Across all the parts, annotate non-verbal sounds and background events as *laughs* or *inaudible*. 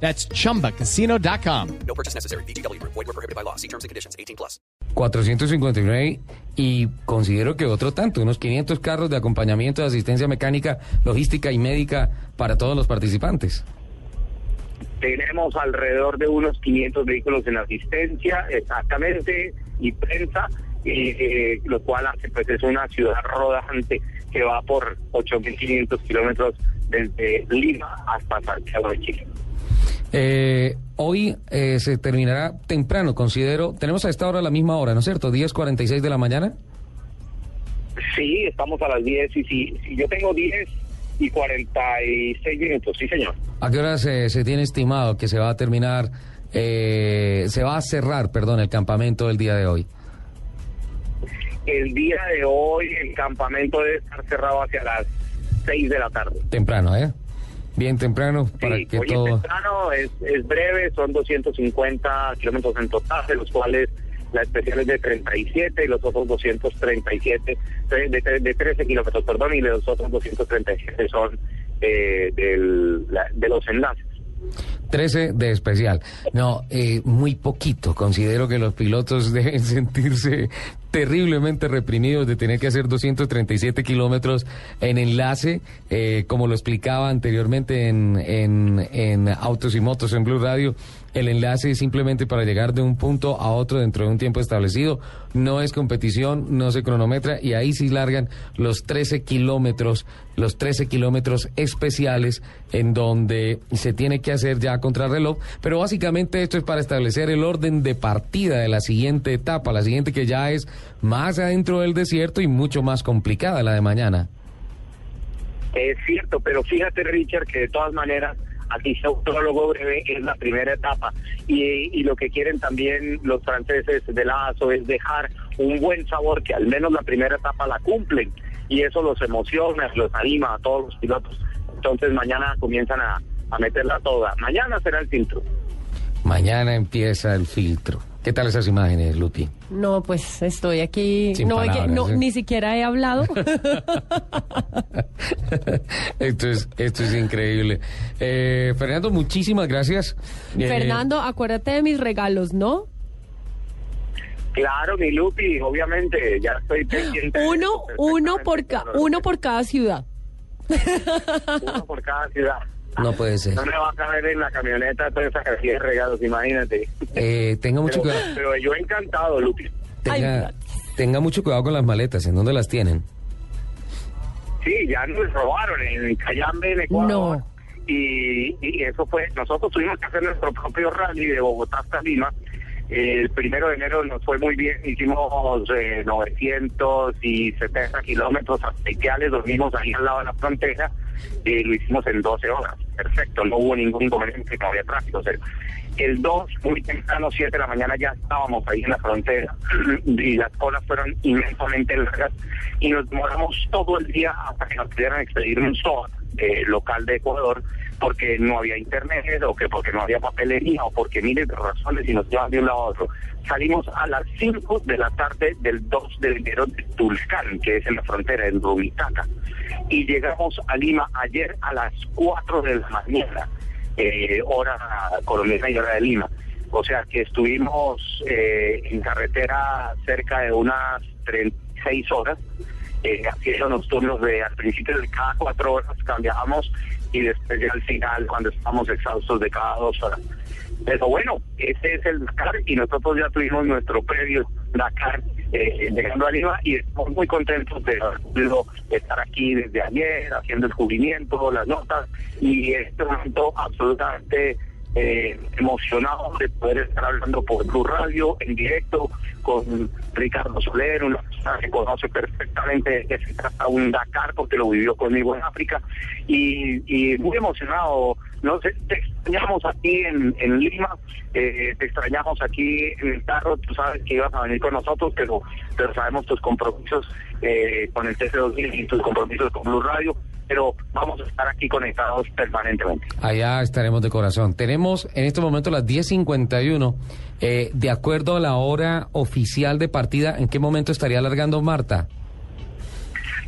That's chumbacasino.com. No purchase necessary. BGW. Void were prohibited by law. See terms and conditions. 18 plus. 459 y considero que otro tanto, unos 500 carros de acompañamiento, de asistencia mecánica, logística y médica para todos los participantes. Tenemos alrededor de unos 500 vehículos en asistencia, exactamente, y prensa, eh, lo cual hace pues es una ciudad rodante que va por 8.500 kilómetros desde Lima hasta Santiago de Chile. Eh, hoy eh, se terminará temprano, considero. Tenemos a esta hora la misma hora, ¿no es cierto? 10.46 de la mañana. Sí, estamos a las 10 y si, si yo tengo 10 y 46 minutos, sí señor. ¿A qué hora se, se tiene estimado que se va a terminar, eh, se va a cerrar, perdón, el campamento del día de hoy? El día de hoy el campamento debe estar cerrado hacia las 6 de la tarde. Temprano, ¿eh? Bien temprano para que hoy todo... es temprano, es, es breve, son 250 kilómetros en total, de los cuales la especial es de 37 y los otros 237, de, de, de 13 kilómetros, perdón, y los otros 237 son eh, del, la- de los enlaces. 13 de especial. No, eh, muy poquito. Considero que los pilotos *laughs* deben sentirse terriblemente reprimidos de tener que hacer 237 kilómetros en enlace, eh, como lo explicaba anteriormente en, en, en Autos y Motos en Blue Radio. El enlace es simplemente para llegar de un punto a otro dentro de un tiempo establecido. No es competición, no se cronometra y ahí sí largan los 13 kilómetros, los 13 kilómetros especiales en donde se tiene que hacer ya contrarreloj. Pero básicamente esto es para establecer el orden de partida de la siguiente etapa, la siguiente que ya es más adentro del desierto y mucho más complicada la de mañana. Es cierto, pero fíjate Richard que de todas maneras aquí sea un prólogo breve es la primera etapa y, y lo que quieren también los franceses de Lazo es dejar un buen sabor que al menos la primera etapa la cumplen y eso los emociona, los anima a todos los pilotos. Entonces mañana comienzan a, a meterla toda. Mañana será el filtro. Mañana empieza el filtro. ¿Qué tal esas imágenes, Lupi? No, pues estoy aquí. Sin no, palabras, no, ¿eh? ni siquiera he hablado. *laughs* esto es esto es increíble. Eh, Fernando, muchísimas gracias. Eh, Fernando, acuérdate de mis regalos, ¿no? Claro, mi Lupi, obviamente, ya estoy pendiente. Uno, uno por ca- uno por cada ciudad. Uno por cada ciudad. No puede ser. No me va a caber en la camioneta toda esa cantidad de regalos, imagínate. Eh, tenga mucho Pero, cuidado. pero yo encantado, Lupi. Tenga, tenga mucho cuidado con las maletas. ¿En dónde las tienen? Sí, ya nos robaron en Cayambe, en Ecuador. No. Y, y eso fue, nosotros tuvimos que hacer nuestro propio rally de Bogotá hasta Lima. El primero de enero nos fue muy bien, hicimos eh, 970 kilómetros especiales, dormimos ahí al lado de la frontera y lo hicimos en 12 horas. Perfecto, no hubo ningún inconveniente, no había tráfico. cero. El 2, muy temprano, 7 de la mañana, ya estábamos ahí en la frontera *clears throat* y las colas fueron inmensamente largas y nos demoramos todo el día hasta que nos pudieran expedir un SOA eh, local de Ecuador porque no había internet o que porque no había papelería o porque miles de razones y nos llevan de un lado a otro. Salimos a las 5 de la tarde del 2 de enero de Tulcán, que es en la frontera, en Rubitaca. Y llegamos a Lima ayer a las 4 de la mañana, eh, hora colombiana y hora de Lima. O sea que estuvimos eh, en carretera cerca de unas 36 horas, eh, haciendo los turnos de al principio de cada cuatro horas cambiábamos y después ya al final cuando estamos exhaustos de cada dos horas. Pero bueno, ese es el Dakar y nosotros ya tuvimos nuestro previo Dakar eh, llegando a Lima y estamos muy contentos de podido estar aquí desde ayer haciendo el cubrimiento, las notas y este momento absolutamente eh, emocionado de poder estar hablando por Blue Radio en directo con Ricardo Soler, una persona que conoce perfectamente de qué se trata un Dakar porque lo vivió conmigo en África y, muy emocionado. No te extrañamos aquí en, en Lima, eh, te extrañamos aquí en el carro, tú sabes que ibas a venir con nosotros, pero, pero sabemos tus compromisos eh, con el TC2000 y tus compromisos con Blue Radio, pero vamos a estar aquí conectados permanentemente. Allá estaremos de corazón. Tenemos en este momento las 10.51. Eh, de acuerdo a la hora oficial de partida, ¿en qué momento estaría alargando Marta?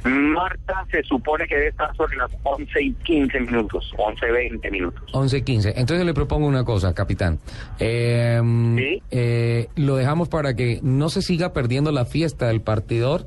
Marta se supone que debe estar sobre las 11 y 15 minutos, 11, 20 minutos. 11.15. Entonces le propongo una cosa, capitán. Eh, Sí. eh, lo dejamos para que no se siga perdiendo la fiesta del partidor.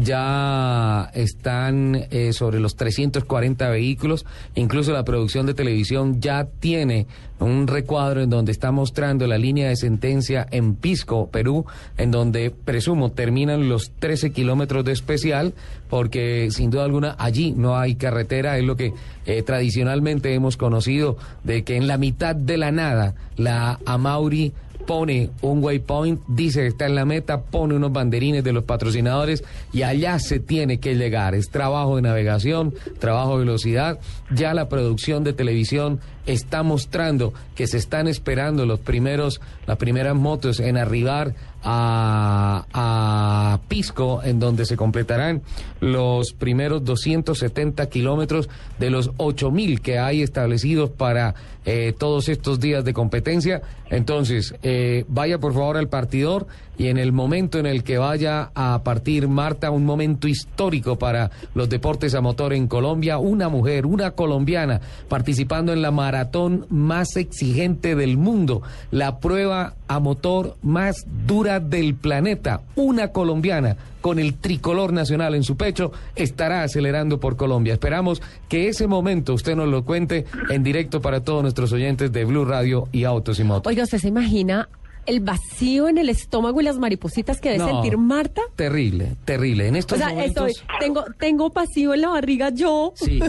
Ya están eh, sobre los 340 vehículos. Incluso la producción de televisión ya tiene un recuadro en donde está mostrando la línea de sentencia en Pisco, Perú, en donde presumo terminan los 13 kilómetros de especial, porque sin duda alguna allí no hay carretera. Es lo que eh, tradicionalmente hemos conocido de que en la mitad de la nada la Amauri pone un waypoint, dice que está en la meta, pone unos banderines de los patrocinadores y allá se tiene que llegar. Es trabajo de navegación, trabajo de velocidad. Ya la producción de televisión está mostrando que se están esperando los primeros, las primeras motos en arribar a, Pisco, en donde se completarán los primeros 270 kilómetros de los 8000 que hay establecidos para eh, todos estos días de competencia. Entonces, eh, vaya por favor al partidor y en el momento en el que vaya a partir Marta, un momento histórico para los deportes a motor en Colombia, una mujer, una colombiana, participando en la maratón más exigente del mundo, la prueba a motor más dura del planeta, una colombiana con el tricolor nacional en su pecho, estará acelerando por Colombia. Esperamos que ese momento usted nos lo cuente en directo para todos nuestros oyentes de Blue Radio y Autos y Motos. Oiga, ¿usted se imagina el vacío en el estómago y las maripositas que debe No. sentir Marta? Terrible, terrible. En O estos sea, momentos... estoy, tengo, tengo vacío en la barriga yo. Sí,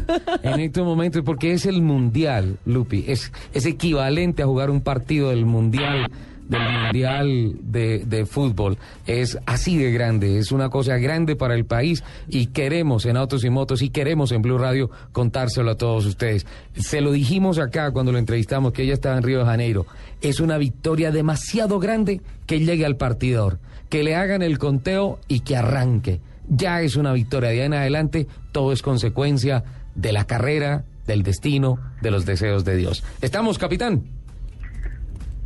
en estos momentos, porque es el mundial, Lupi, es, es equivalente a jugar un partido del mundial, del mundial de, de fútbol. Es así de grande, es una cosa grande para el país y queremos en Autos y Motos y queremos en Blue Radio contárselo a todos ustedes. Se lo dijimos acá cuando lo entrevistamos, que ella estaba en Río de Janeiro. Es una victoria demasiado grande que llegue al partidor, que le hagan el conteo y que arranque ya es una victoria. De ahí en adelante, todo es consecuencia de la carrera, del destino, de los deseos de Dios. ¿Estamos, capitán?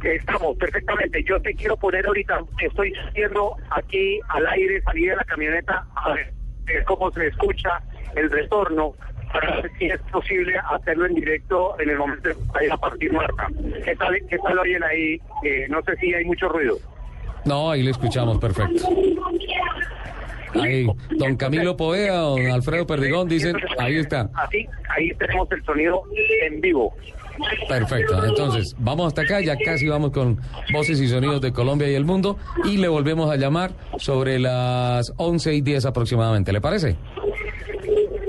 Estamos perfectamente. Yo te quiero poner ahorita, estoy haciendo aquí al aire, salí de la camioneta a ver cómo se escucha el retorno para ver si es posible hacerlo en directo en el momento de a partir Marta. ¿Qué tal, qué tal oyen ahí? Eh, no sé si hay mucho ruido. No, ahí le escuchamos perfecto. Ahí, don Camilo Poea, don Alfredo Perdigón dicen, ahí está. Así, ahí tenemos el sonido en vivo. Perfecto. Entonces, vamos hasta acá, ya casi vamos con voces y sonidos de Colombia y el mundo y le volvemos a llamar sobre las 11 y 10 aproximadamente. ¿Le parece?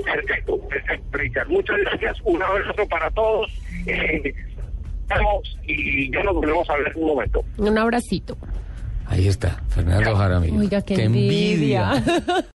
Perfecto, perfecto, Richard. Muchas gracias. Un abrazo para todos. Eh, y ya nos volvemos a ver en un momento. Un abracito. Ahí está, Fernando Jaramillo. Oiga, qué envidia.